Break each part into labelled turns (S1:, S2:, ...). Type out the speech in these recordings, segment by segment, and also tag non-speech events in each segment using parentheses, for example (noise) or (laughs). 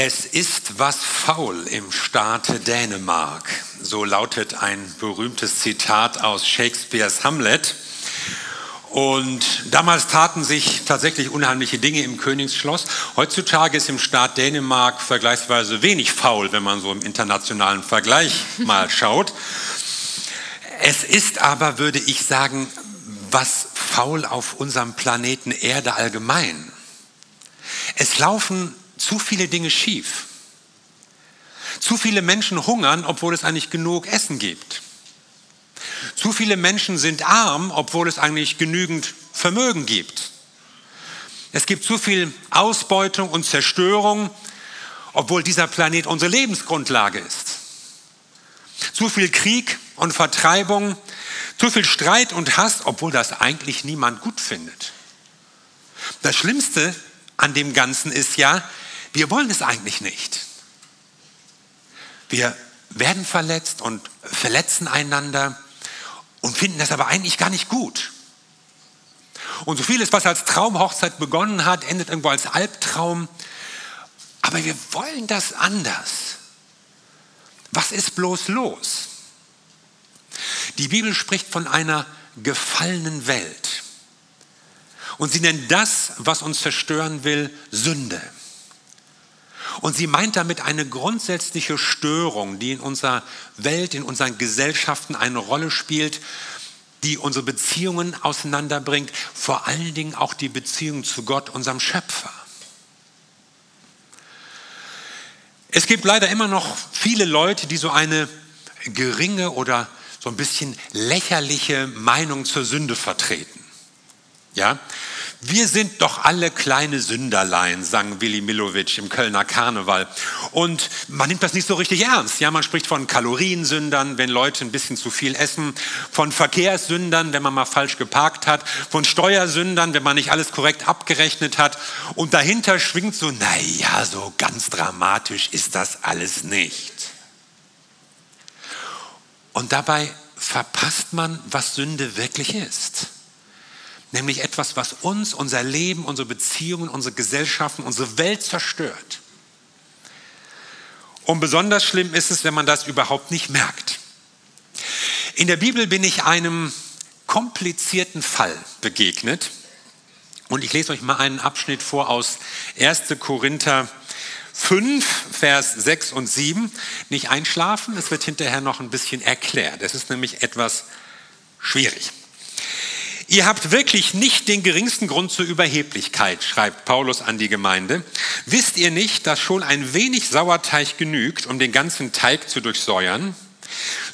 S1: Es ist was faul im Staate Dänemark. So lautet ein berühmtes Zitat aus Shakespeares Hamlet. Und damals taten sich tatsächlich unheimliche Dinge im Königsschloss. Heutzutage ist im Staat Dänemark vergleichsweise wenig faul, wenn man so im internationalen Vergleich (laughs) mal schaut. Es ist aber, würde ich sagen, was faul auf unserem Planeten Erde allgemein. Es laufen zu viele Dinge schief. Zu viele Menschen hungern, obwohl es eigentlich genug Essen gibt. Zu viele Menschen sind arm, obwohl es eigentlich genügend Vermögen gibt. Es gibt zu viel Ausbeutung und Zerstörung, obwohl dieser Planet unsere Lebensgrundlage ist. Zu viel Krieg und Vertreibung, zu viel Streit und Hass, obwohl das eigentlich niemand gut findet. Das Schlimmste an dem Ganzen ist ja, wir wollen es eigentlich nicht. Wir werden verletzt und verletzen einander und finden das aber eigentlich gar nicht gut. Und so vieles, was als Traumhochzeit begonnen hat, endet irgendwo als Albtraum. Aber wir wollen das anders. Was ist bloß los? Die Bibel spricht von einer gefallenen Welt. Und sie nennt das, was uns zerstören will, Sünde. Und sie meint damit eine grundsätzliche Störung, die in unserer Welt, in unseren Gesellschaften eine Rolle spielt, die unsere Beziehungen auseinanderbringt, vor allen Dingen auch die Beziehung zu Gott, unserem Schöpfer. Es gibt leider immer noch viele Leute, die so eine geringe oder so ein bisschen lächerliche Meinung zur Sünde vertreten. Ja, wir sind doch alle kleine Sünderlein, sang Willi Milovic im Kölner Karneval. Und man nimmt das nicht so richtig ernst. Ja, man spricht von Kaloriensündern, wenn Leute ein bisschen zu viel essen, von Verkehrssündern, wenn man mal falsch geparkt hat, von Steuersündern, wenn man nicht alles korrekt abgerechnet hat. Und dahinter schwingt so, naja, so ganz dramatisch ist das alles nicht. Und dabei verpasst man, was Sünde wirklich ist nämlich etwas, was uns, unser Leben, unsere Beziehungen, unsere Gesellschaften, unsere Welt zerstört. Und besonders schlimm ist es, wenn man das überhaupt nicht merkt. In der Bibel bin ich einem komplizierten Fall begegnet. Und ich lese euch mal einen Abschnitt vor aus 1. Korinther 5, Vers 6 und 7. Nicht einschlafen, es wird hinterher noch ein bisschen erklärt. Es ist nämlich etwas schwierig. Ihr habt wirklich nicht den geringsten Grund zur Überheblichkeit, schreibt Paulus an die Gemeinde. Wisst ihr nicht, dass schon ein wenig Sauerteig genügt, um den ganzen Teig zu durchsäuern?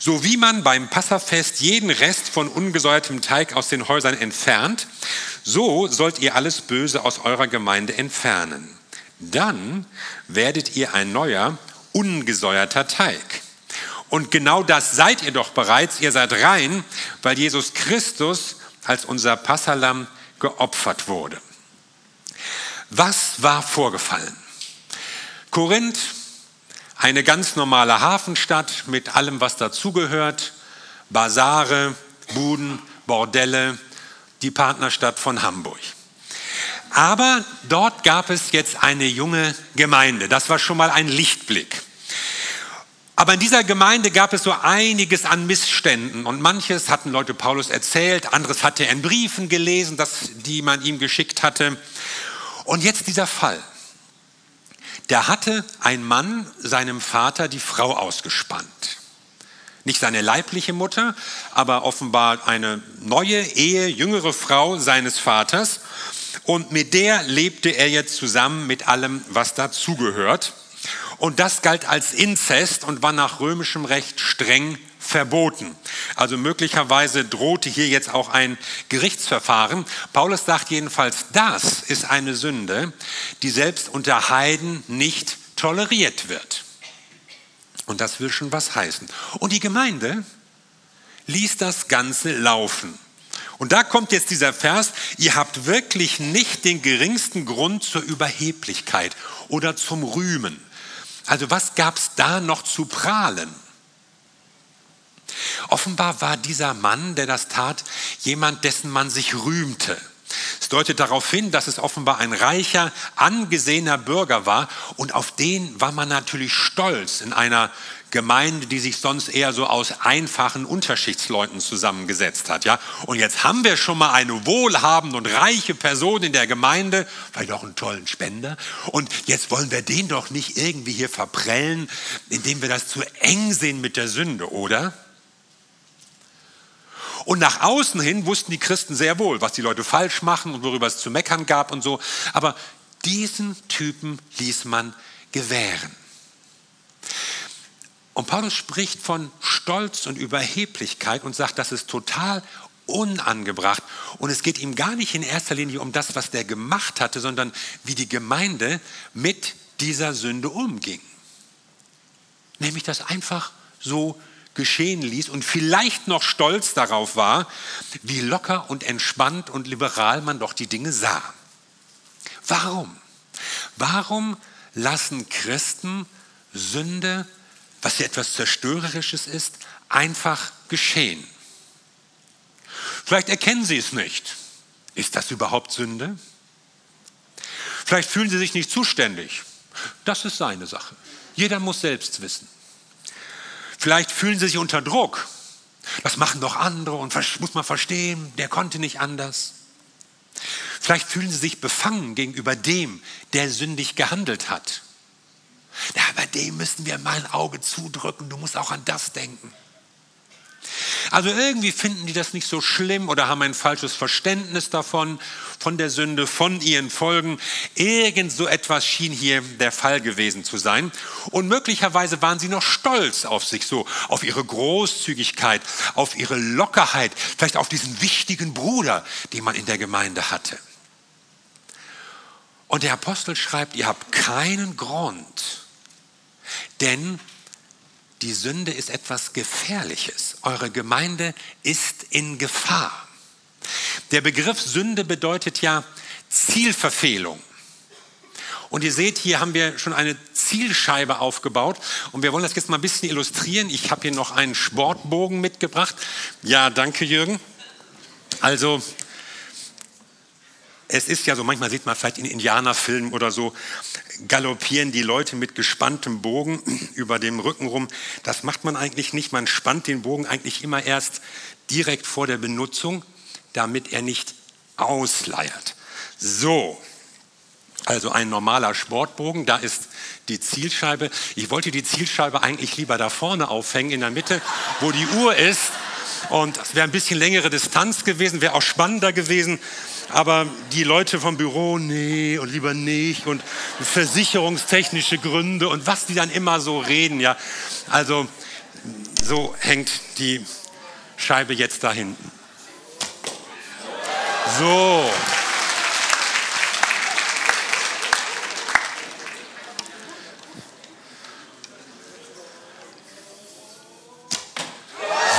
S1: So wie man beim Passafest jeden Rest von ungesäuertem Teig aus den Häusern entfernt, so sollt ihr alles Böse aus eurer Gemeinde entfernen. Dann werdet ihr ein neuer, ungesäuerter Teig. Und genau das seid ihr doch bereits. Ihr seid rein, weil Jesus Christus als unser Passalam geopfert wurde. Was war vorgefallen? Korinth, eine ganz normale Hafenstadt mit allem, was dazugehört, Basare, Buden, Bordelle, die Partnerstadt von Hamburg. Aber dort gab es jetzt eine junge Gemeinde. Das war schon mal ein Lichtblick. Aber in dieser Gemeinde gab es so einiges an Missständen und manches hatten Leute Paulus erzählt, anderes hatte er in Briefen gelesen, das, die man ihm geschickt hatte. Und jetzt dieser Fall. Da hatte ein Mann seinem Vater die Frau ausgespannt. Nicht seine leibliche Mutter, aber offenbar eine neue Ehe, jüngere Frau seines Vaters. Und mit der lebte er jetzt zusammen mit allem, was dazugehört. Und das galt als Inzest und war nach römischem Recht streng verboten. Also möglicherweise drohte hier jetzt auch ein Gerichtsverfahren. Paulus sagt jedenfalls, das ist eine Sünde, die selbst unter Heiden nicht toleriert wird. Und das will schon was heißen. Und die Gemeinde ließ das Ganze laufen. Und da kommt jetzt dieser Vers, ihr habt wirklich nicht den geringsten Grund zur Überheblichkeit oder zum Rühmen. Also was gab es da noch zu prahlen? Offenbar war dieser Mann, der das tat, jemand, dessen man sich rühmte. Deutet darauf hin, dass es offenbar ein reicher, angesehener Bürger war und auf den war man natürlich stolz in einer Gemeinde, die sich sonst eher so aus einfachen Unterschichtsleuten zusammengesetzt hat. Ja? Und jetzt haben wir schon mal eine wohlhabende und reiche Person in der Gemeinde, vielleicht auch einen tollen Spender. Und jetzt wollen wir den doch nicht irgendwie hier verprellen, indem wir das zu eng sehen mit der Sünde, oder? Und nach außen hin wussten die Christen sehr wohl, was die Leute falsch machen und worüber es zu meckern gab und so. Aber diesen Typen ließ man gewähren. Und Paulus spricht von Stolz und Überheblichkeit und sagt, das ist total unangebracht. Und es geht ihm gar nicht in erster Linie um das, was der gemacht hatte, sondern wie die Gemeinde mit dieser Sünde umging. Nämlich das einfach so geschehen ließ und vielleicht noch stolz darauf war, wie locker und entspannt und liberal man doch die Dinge sah. Warum? Warum lassen Christen Sünde was ja etwas Zerstörerisches ist, einfach geschehen. Vielleicht erkennen Sie es nicht. Ist das überhaupt Sünde? Vielleicht fühlen Sie sich nicht zuständig. Das ist seine Sache. Jeder muss selbst wissen. Vielleicht fühlen Sie sich unter Druck. Das machen doch andere und muss man verstehen, der konnte nicht anders. Vielleicht fühlen Sie sich befangen gegenüber dem, der sündig gehandelt hat. Ja, bei dem müssen wir mal ein Auge zudrücken. Du musst auch an das denken. Also irgendwie finden die das nicht so schlimm oder haben ein falsches Verständnis davon, von der Sünde, von ihren Folgen. Irgend so etwas schien hier der Fall gewesen zu sein. Und möglicherweise waren sie noch stolz auf sich so, auf ihre Großzügigkeit, auf ihre Lockerheit, vielleicht auf diesen wichtigen Bruder, den man in der Gemeinde hatte. Und der Apostel schreibt, ihr habt keinen Grund, denn die Sünde ist etwas Gefährliches. Eure Gemeinde ist in Gefahr. Der Begriff Sünde bedeutet ja Zielverfehlung. Und ihr seht, hier haben wir schon eine Zielscheibe aufgebaut. Und wir wollen das jetzt mal ein bisschen illustrieren. Ich habe hier noch einen Sportbogen mitgebracht. Ja, danke, Jürgen. Also, es ist ja so, manchmal sieht man vielleicht in Indianerfilmen oder so, galoppieren die Leute mit gespanntem Bogen (clears throat) über dem Rücken rum. Das macht man eigentlich nicht. Man spannt den Bogen eigentlich immer erst direkt vor der Benutzung, damit er nicht ausleiert. So, also ein normaler Sportbogen, da ist die Zielscheibe. Ich wollte die Zielscheibe eigentlich lieber da vorne aufhängen, in der Mitte, wo die Uhr ist. Und es wäre ein bisschen längere Distanz gewesen, wäre auch spannender gewesen. Aber die Leute vom Büro, nee und lieber nicht und versicherungstechnische Gründe und was die dann immer so reden, ja. Also so hängt die Scheibe jetzt da hinten. So.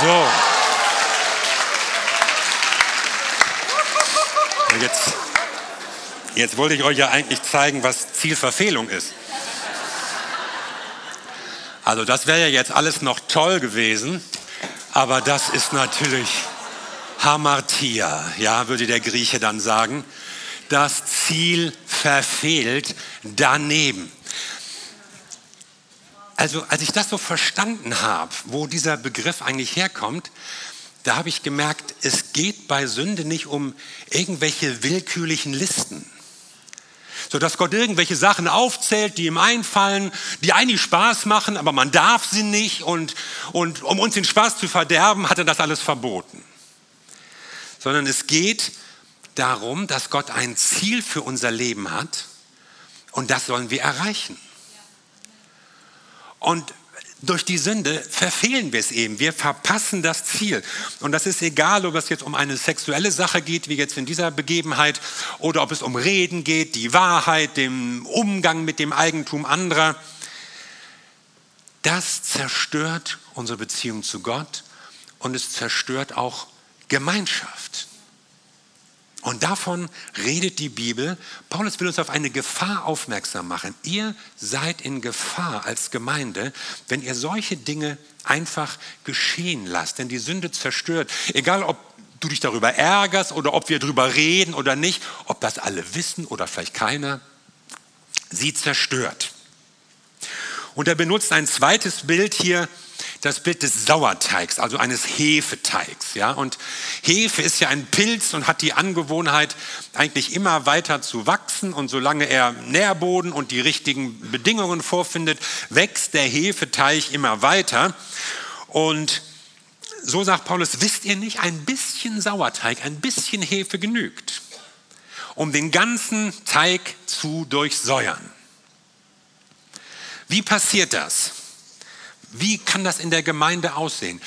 S1: So. Jetzt, jetzt wollte ich euch ja eigentlich zeigen, was Zielverfehlung ist. Also das wäre ja jetzt alles noch toll gewesen, aber das ist natürlich Hamartia, ja, würde der Grieche dann sagen. Das Ziel verfehlt daneben. Also als ich das so verstanden habe, wo dieser Begriff eigentlich herkommt, da habe ich gemerkt, es geht bei Sünde nicht um irgendwelche willkürlichen Listen. So dass Gott irgendwelche Sachen aufzählt, die ihm einfallen, die eigentlich Spaß machen, aber man darf sie nicht und, und um uns den Spaß zu verderben, hat er das alles verboten. Sondern es geht darum, dass Gott ein Ziel für unser Leben hat und das sollen wir erreichen. Und durch die Sünde verfehlen wir es eben. Wir verpassen das Ziel. Und das ist egal, ob es jetzt um eine sexuelle Sache geht, wie jetzt in dieser Begebenheit, oder ob es um Reden geht, die Wahrheit, den Umgang mit dem Eigentum anderer. Das zerstört unsere Beziehung zu Gott und es zerstört auch Gemeinschaft. Und davon redet die Bibel. Paulus will uns auf eine Gefahr aufmerksam machen. Ihr seid in Gefahr als Gemeinde, wenn ihr solche Dinge einfach geschehen lasst. Denn die Sünde zerstört, egal ob du dich darüber ärgerst oder ob wir darüber reden oder nicht, ob das alle wissen oder vielleicht keiner, sie zerstört. Und er benutzt ein zweites Bild hier, das Bild des Sauerteigs, also eines Hefeteigs. Ja? Und Hefe ist ja ein Pilz und hat die Angewohnheit, eigentlich immer weiter zu wachsen. Und solange er Nährboden und die richtigen Bedingungen vorfindet, wächst der Hefeteig immer weiter. Und so sagt Paulus, wisst ihr nicht, ein bisschen Sauerteig, ein bisschen Hefe genügt, um den ganzen Teig zu durchsäuern. Wie passiert das? Wie kann das in der Gemeinde aussehen?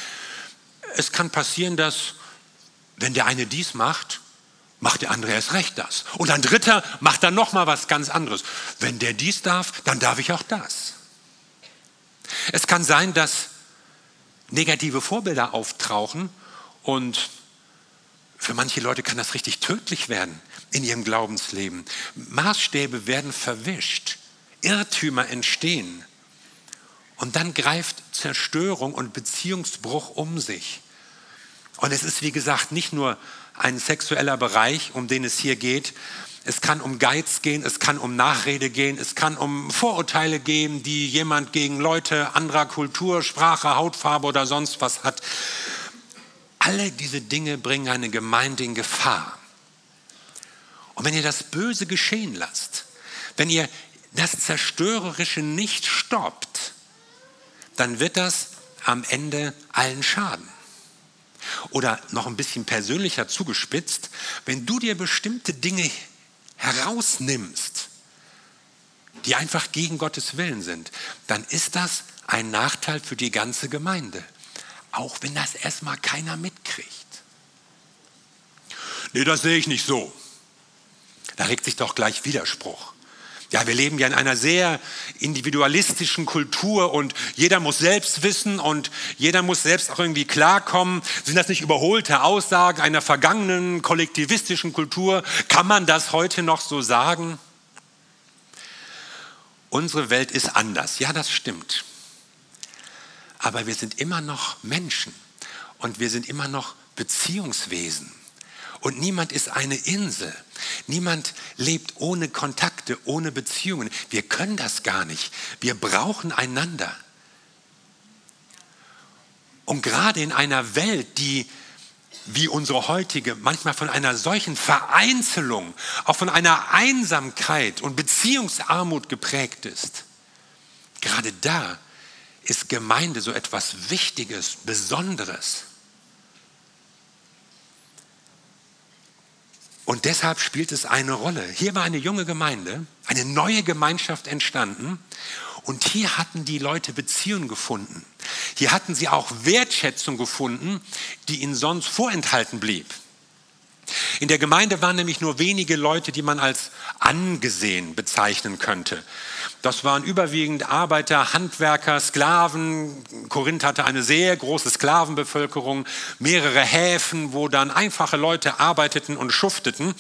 S1: Es kann passieren, dass wenn der eine dies macht, macht der andere erst recht das. Und ein dritter macht dann noch mal was ganz anderes. Wenn der dies darf, dann darf ich auch das. Es kann sein, dass negative Vorbilder auftauchen und für manche Leute kann das richtig tödlich werden in ihrem Glaubensleben. Maßstäbe werden verwischt, Irrtümer entstehen. Und dann greift Zerstörung und Beziehungsbruch um sich. Und es ist, wie gesagt, nicht nur ein sexueller Bereich, um den es hier geht. Es kann um Geiz gehen, es kann um Nachrede gehen, es kann um Vorurteile gehen, die jemand gegen Leute anderer Kultur, Sprache, Hautfarbe oder sonst was hat. Alle diese Dinge bringen eine Gemeinde in Gefahr. Und wenn ihr das Böse geschehen lasst, wenn ihr das Zerstörerische nicht stoppt, dann wird das am Ende allen schaden. Oder noch ein bisschen persönlicher zugespitzt, wenn du dir bestimmte Dinge herausnimmst, die einfach gegen Gottes Willen sind, dann ist das ein Nachteil für die ganze Gemeinde. Auch wenn das erstmal keiner mitkriegt. Nee, das sehe ich nicht so. Da regt sich doch gleich Widerspruch. Ja, wir leben ja in einer sehr individualistischen Kultur und jeder muss selbst wissen und jeder muss selbst auch irgendwie klarkommen. Sind das nicht überholte Aussagen einer vergangenen kollektivistischen Kultur? Kann man das heute noch so sagen? Unsere Welt ist anders. Ja, das stimmt. Aber wir sind immer noch Menschen und wir sind immer noch Beziehungswesen. Und niemand ist eine Insel. Niemand lebt ohne Kontakte, ohne Beziehungen. Wir können das gar nicht. Wir brauchen einander. Und gerade in einer Welt, die wie unsere heutige manchmal von einer solchen Vereinzelung, auch von einer Einsamkeit und Beziehungsarmut geprägt ist, gerade da ist Gemeinde so etwas Wichtiges, Besonderes. Und deshalb spielt es eine Rolle. Hier war eine junge Gemeinde, eine neue Gemeinschaft entstanden. Und hier hatten die Leute Beziehungen gefunden. Hier hatten sie auch Wertschätzung gefunden, die ihnen sonst vorenthalten blieb. In der Gemeinde waren nämlich nur wenige Leute, die man als angesehen bezeichnen könnte. Das waren überwiegend Arbeiter, Handwerker, Sklaven. Korinth hatte eine sehr große Sklavenbevölkerung, mehrere Häfen, wo dann einfache Leute arbeiteten und schufteten.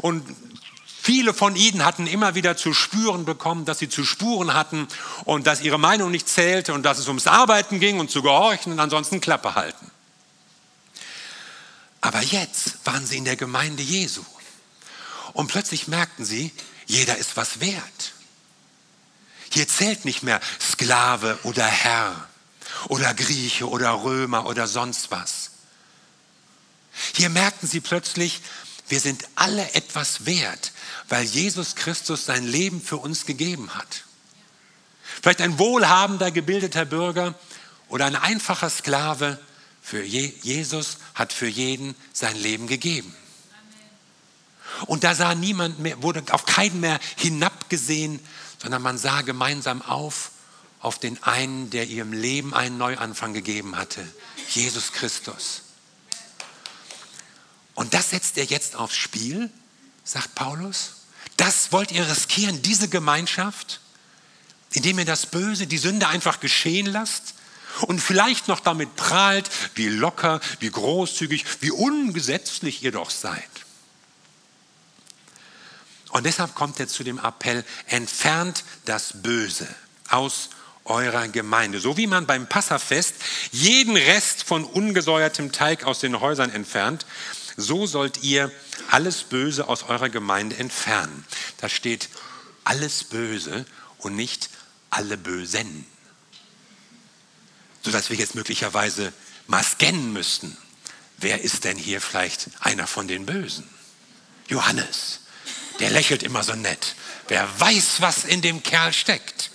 S1: Und viele von ihnen hatten immer wieder zu spüren bekommen, dass sie zu Spuren hatten und dass ihre Meinung nicht zählte und dass es ums Arbeiten ging und zu gehorchen und ansonsten Klappe halten. Aber jetzt waren sie in der Gemeinde Jesu. Und plötzlich merkten sie, jeder ist was wert. Hier zählt nicht mehr Sklave oder Herr oder Grieche oder Römer oder sonst was. Hier merkten sie plötzlich, wir sind alle etwas wert, weil Jesus Christus sein Leben für uns gegeben hat. Vielleicht ein wohlhabender, gebildeter Bürger oder ein einfacher Sklave, für Jesus hat für jeden sein Leben gegeben. Und da sah niemand mehr, wurde auf keinen mehr hinabgesehen, sondern man sah gemeinsam auf auf den einen, der ihrem Leben einen Neuanfang gegeben hatte, Jesus Christus. Und das setzt er jetzt aufs Spiel, sagt Paulus. Das wollt ihr riskieren, diese Gemeinschaft, indem ihr das Böse, die Sünde einfach geschehen lasst und vielleicht noch damit prahlt, wie locker, wie großzügig, wie ungesetzlich ihr doch seid. Und deshalb kommt er zu dem Appell, entfernt das Böse aus eurer Gemeinde. So wie man beim Passafest jeden Rest von ungesäuertem Teig aus den Häusern entfernt, so sollt ihr alles Böse aus eurer Gemeinde entfernen. Da steht alles Böse und nicht alle Bösen. Sodass wir jetzt möglicherweise mal scannen müssten. Wer ist denn hier vielleicht einer von den Bösen? Johannes, der lächelt immer so nett. Wer weiß, was in dem Kerl steckt.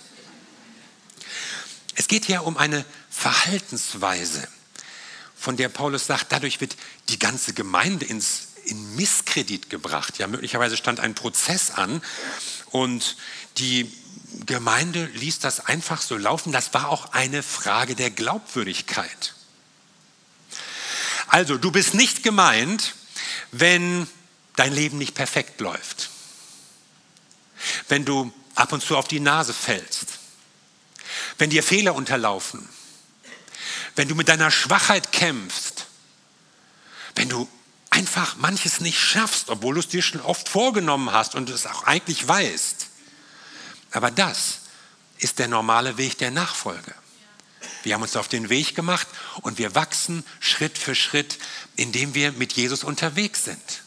S1: Es geht hier um eine Verhaltensweise, von der Paulus sagt, dadurch wird die ganze Gemeinde ins, in Misskredit gebracht. Ja, möglicherweise stand ein Prozess an und die Gemeinde ließ das einfach so laufen. Das war auch eine Frage der Glaubwürdigkeit. Also, du bist nicht gemeint, wenn dein Leben nicht perfekt läuft. Wenn du ab und zu auf die Nase fällst. Wenn dir Fehler unterlaufen. Wenn du mit deiner Schwachheit kämpfst. Wenn du einfach manches nicht schaffst, obwohl du es dir schon oft vorgenommen hast und es auch eigentlich weißt. Aber das ist der normale Weg der Nachfolge. Wir haben uns auf den Weg gemacht und wir wachsen Schritt für Schritt, indem wir mit Jesus unterwegs sind.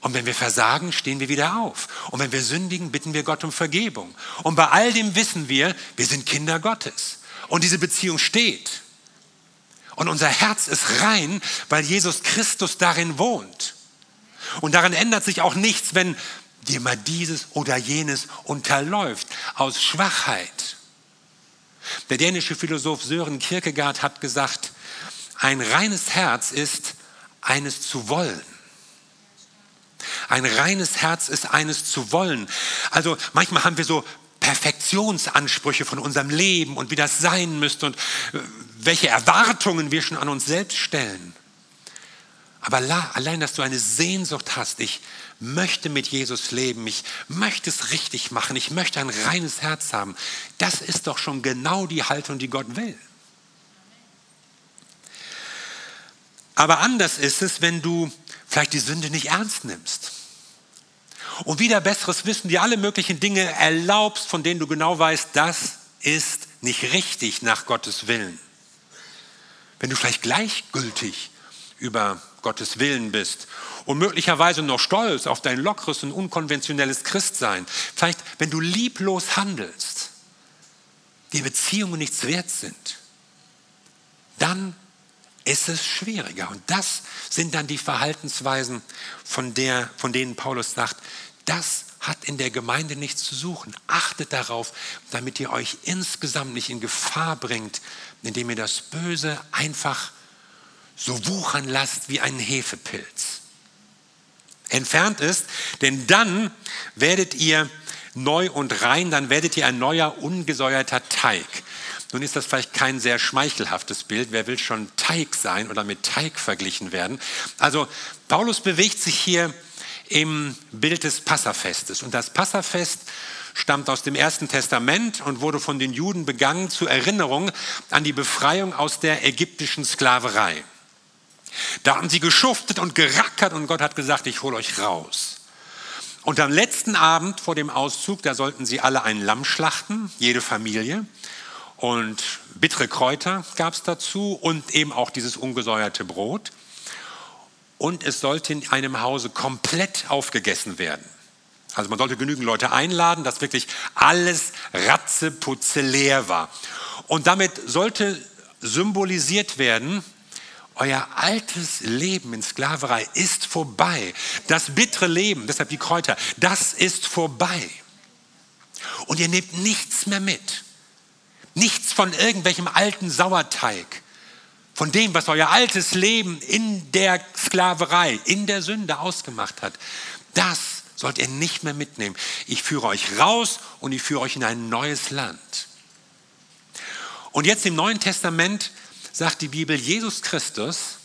S1: Und wenn wir versagen, stehen wir wieder auf. Und wenn wir sündigen, bitten wir Gott um Vergebung. Und bei all dem wissen wir, wir sind Kinder Gottes. Und diese Beziehung steht. Und unser Herz ist rein, weil Jesus Christus darin wohnt. Und daran ändert sich auch nichts, wenn dir mal dieses oder jenes unterläuft, aus Schwachheit. Der dänische Philosoph Sören Kierkegaard hat gesagt, ein reines Herz ist eines zu wollen. Ein reines Herz ist eines zu wollen. Also manchmal haben wir so Perfektionsansprüche von unserem Leben und wie das sein müsste und äh, welche Erwartungen wir schon an uns selbst stellen. Aber allein, dass du eine Sehnsucht hast, ich möchte mit Jesus leben, ich möchte es richtig machen, ich möchte ein reines Herz haben, das ist doch schon genau die Haltung, die Gott will. Aber anders ist es, wenn du vielleicht die Sünde nicht ernst nimmst. Und wieder besseres Wissen, dir alle möglichen Dinge erlaubst, von denen du genau weißt, das ist nicht richtig nach Gottes Willen. Wenn du vielleicht gleichgültig über Gottes Willen bist und möglicherweise noch stolz auf dein lockeres und unkonventionelles Christsein. Vielleicht, wenn du lieblos handelst, die Beziehungen nichts wert sind, dann ist es schwieriger. Und das sind dann die Verhaltensweisen, von, der, von denen Paulus sagt, das hat in der Gemeinde nichts zu suchen. Achtet darauf, damit ihr euch insgesamt nicht in Gefahr bringt, indem ihr das Böse einfach so wuchern lasst wie einen Hefepilz. Entfernt ist, denn dann werdet ihr neu und rein, dann werdet ihr ein neuer, ungesäuerter Teig. Nun ist das vielleicht kein sehr schmeichelhaftes Bild. Wer will schon Teig sein oder mit Teig verglichen werden? Also Paulus bewegt sich hier im Bild des Passafestes. Und das Passafest stammt aus dem Ersten Testament und wurde von den Juden begangen zur Erinnerung an die Befreiung aus der ägyptischen Sklaverei. Da haben sie geschuftet und gerackert und Gott hat gesagt, ich hole euch raus. Und am letzten Abend vor dem Auszug, da sollten sie alle ein Lamm schlachten, jede Familie. Und bittere Kräuter gab es dazu und eben auch dieses ungesäuerte Brot. Und es sollte in einem Hause komplett aufgegessen werden. Also man sollte genügend Leute einladen, dass wirklich alles ratzeputze leer war. Und damit sollte symbolisiert werden, euer altes Leben in Sklaverei ist vorbei. Das bittere Leben, deshalb die Kräuter, das ist vorbei. Und ihr nehmt nichts mehr mit. Nichts von irgendwelchem alten Sauerteig. Von dem, was euer altes Leben in der Sklaverei, in der Sünde ausgemacht hat. Das sollt ihr nicht mehr mitnehmen. Ich führe euch raus und ich führe euch in ein neues Land. Und jetzt im Neuen Testament sagt die Bibel, Jesus Christus,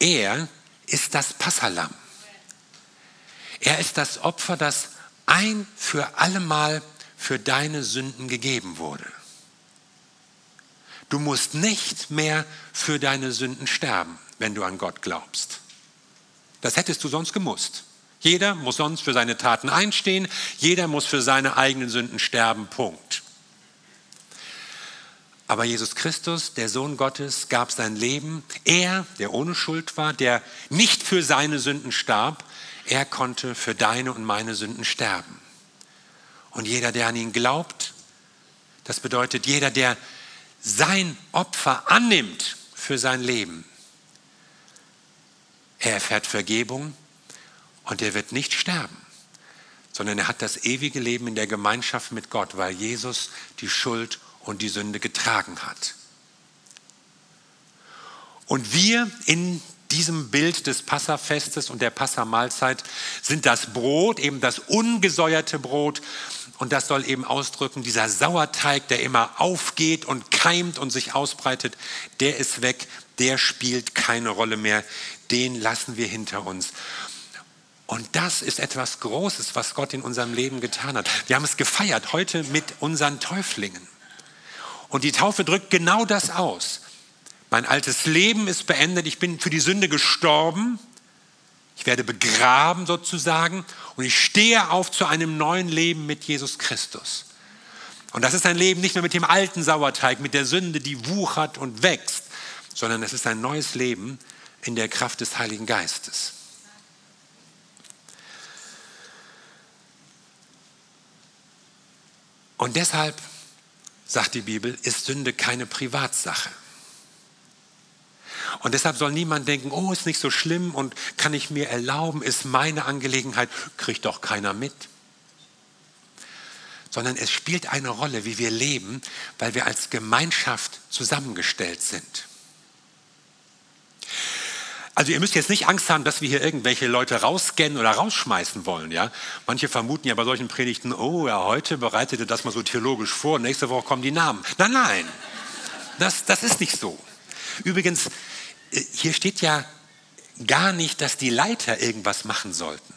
S1: er ist das Passalam. Er ist das Opfer, das ein für allemal für deine Sünden gegeben wurde. Du musst nicht mehr für deine Sünden sterben, wenn du an Gott glaubst. Das hättest du sonst gemusst. Jeder muss sonst für seine Taten einstehen, jeder muss für seine eigenen Sünden sterben, Punkt. Aber Jesus Christus, der Sohn Gottes, gab sein Leben. Er, der ohne Schuld war, der nicht für seine Sünden starb, er konnte für deine und meine Sünden sterben. Und jeder, der an ihn glaubt, das bedeutet jeder, der sein Opfer annimmt für sein Leben, er erfährt Vergebung und er wird nicht sterben, sondern er hat das ewige Leben in der Gemeinschaft mit Gott, weil Jesus die Schuld und die Sünde getragen hat. Und wir in diesem Bild des Passafestes und der Passamahlzeit sind das Brot, eben das ungesäuerte Brot. Und das soll eben ausdrücken, dieser Sauerteig, der immer aufgeht und keimt und sich ausbreitet, der ist weg, der spielt keine Rolle mehr, den lassen wir hinter uns. Und das ist etwas Großes, was Gott in unserem Leben getan hat. Wir haben es gefeiert heute mit unseren Täuflingen. Und die Taufe drückt genau das aus. Mein altes Leben ist beendet, ich bin für die Sünde gestorben, ich werde begraben sozusagen und ich stehe auf zu einem neuen Leben mit Jesus Christus. Und das ist ein Leben nicht mehr mit dem alten Sauerteig, mit der Sünde, die wuchert und wächst, sondern es ist ein neues Leben in der Kraft des Heiligen Geistes. Und deshalb, sagt die Bibel, ist Sünde keine Privatsache. Und deshalb soll niemand denken, oh, ist nicht so schlimm und kann ich mir erlauben, ist meine Angelegenheit, kriegt doch keiner mit. Sondern es spielt eine Rolle, wie wir leben, weil wir als Gemeinschaft zusammengestellt sind. Also ihr müsst jetzt nicht Angst haben, dass wir hier irgendwelche Leute rausscannen oder rausschmeißen wollen. Ja? Manche vermuten ja bei solchen Predigten, oh ja, heute bereitete das mal so theologisch vor, nächste Woche kommen die Namen. Nein, nein, das, das ist nicht so. Übrigens, hier steht ja gar nicht, dass die Leiter irgendwas machen sollten.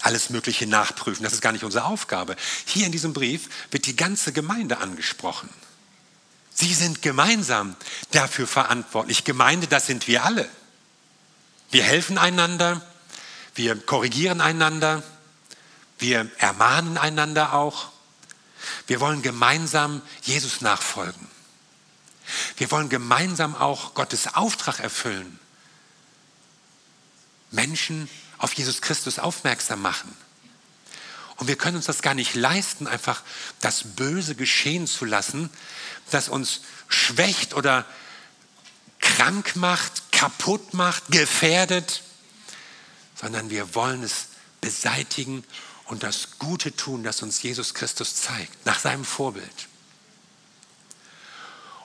S1: Alles Mögliche nachprüfen, das ist gar nicht unsere Aufgabe. Hier in diesem Brief wird die ganze Gemeinde angesprochen. Sie sind gemeinsam dafür verantwortlich. Gemeinde, das sind wir alle. Wir helfen einander, wir korrigieren einander, wir ermahnen einander auch. Wir wollen gemeinsam Jesus nachfolgen. Wir wollen gemeinsam auch Gottes Auftrag erfüllen. Menschen auf Jesus Christus aufmerksam machen. Und wir können uns das gar nicht leisten, einfach das Böse geschehen zu lassen, das uns schwächt oder krank macht, kaputt macht, gefährdet, sondern wir wollen es beseitigen und das Gute tun, das uns Jesus Christus zeigt, nach seinem Vorbild.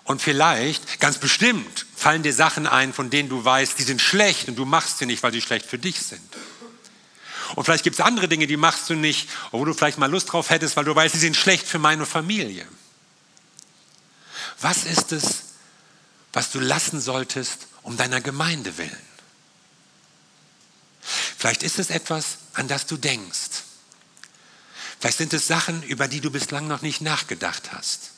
S1: Und vielleicht, ganz bestimmt, fallen dir Sachen ein, von denen du weißt, die sind schlecht und du machst sie nicht, weil sie schlecht für dich sind. Und vielleicht gibt es andere Dinge, die machst du nicht, wo du vielleicht mal Lust drauf hättest, weil du weißt, sie sind schlecht für meine Familie. Was ist es, was du lassen solltest um deiner Gemeinde willen? Vielleicht ist es etwas, an das du denkst. Vielleicht sind es Sachen, über die du bislang noch nicht nachgedacht hast.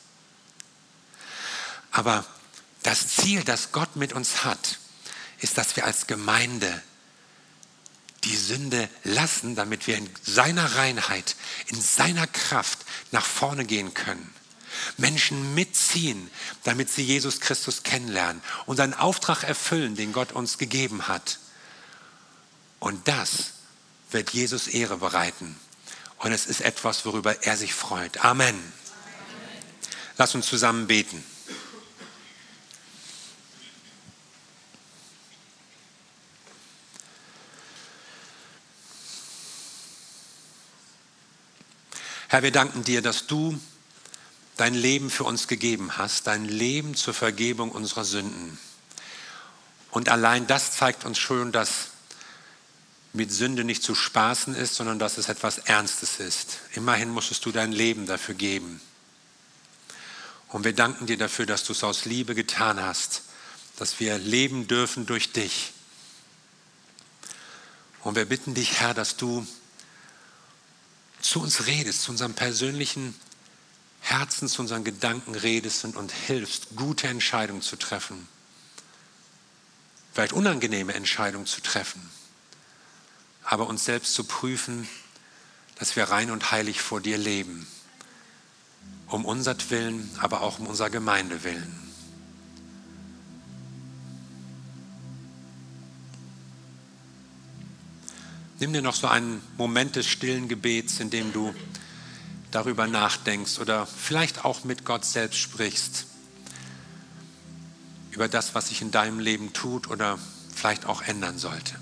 S1: Aber das Ziel, das Gott mit uns hat, ist, dass wir als Gemeinde die Sünde lassen, damit wir in seiner Reinheit, in seiner Kraft nach vorne gehen können. Menschen mitziehen, damit sie Jesus Christus kennenlernen und seinen Auftrag erfüllen, den Gott uns gegeben hat. Und das wird Jesus Ehre bereiten. Und es ist etwas, worüber er sich freut. Amen. Amen. Lass uns zusammen beten. Herr, wir danken dir, dass du dein Leben für uns gegeben hast, dein Leben zur Vergebung unserer Sünden. Und allein das zeigt uns schon, dass mit Sünde nicht zu spaßen ist, sondern dass es etwas Ernstes ist. Immerhin musstest du dein Leben dafür geben. Und wir danken dir dafür, dass du es aus Liebe getan hast, dass wir leben dürfen durch dich. Und wir bitten dich, Herr, dass du zu uns redest, zu unserem persönlichen Herzen, zu unseren Gedanken redest und, und hilfst, gute Entscheidungen zu treffen. Vielleicht unangenehme Entscheidungen zu treffen, aber uns selbst zu prüfen, dass wir rein und heilig vor dir leben. um unser Willen, aber auch um unser Gemeinde willen. Nimm dir noch so einen Moment des stillen Gebets, in dem du darüber nachdenkst oder vielleicht auch mit Gott selbst sprichst, über das, was sich in deinem Leben tut oder vielleicht auch ändern sollte.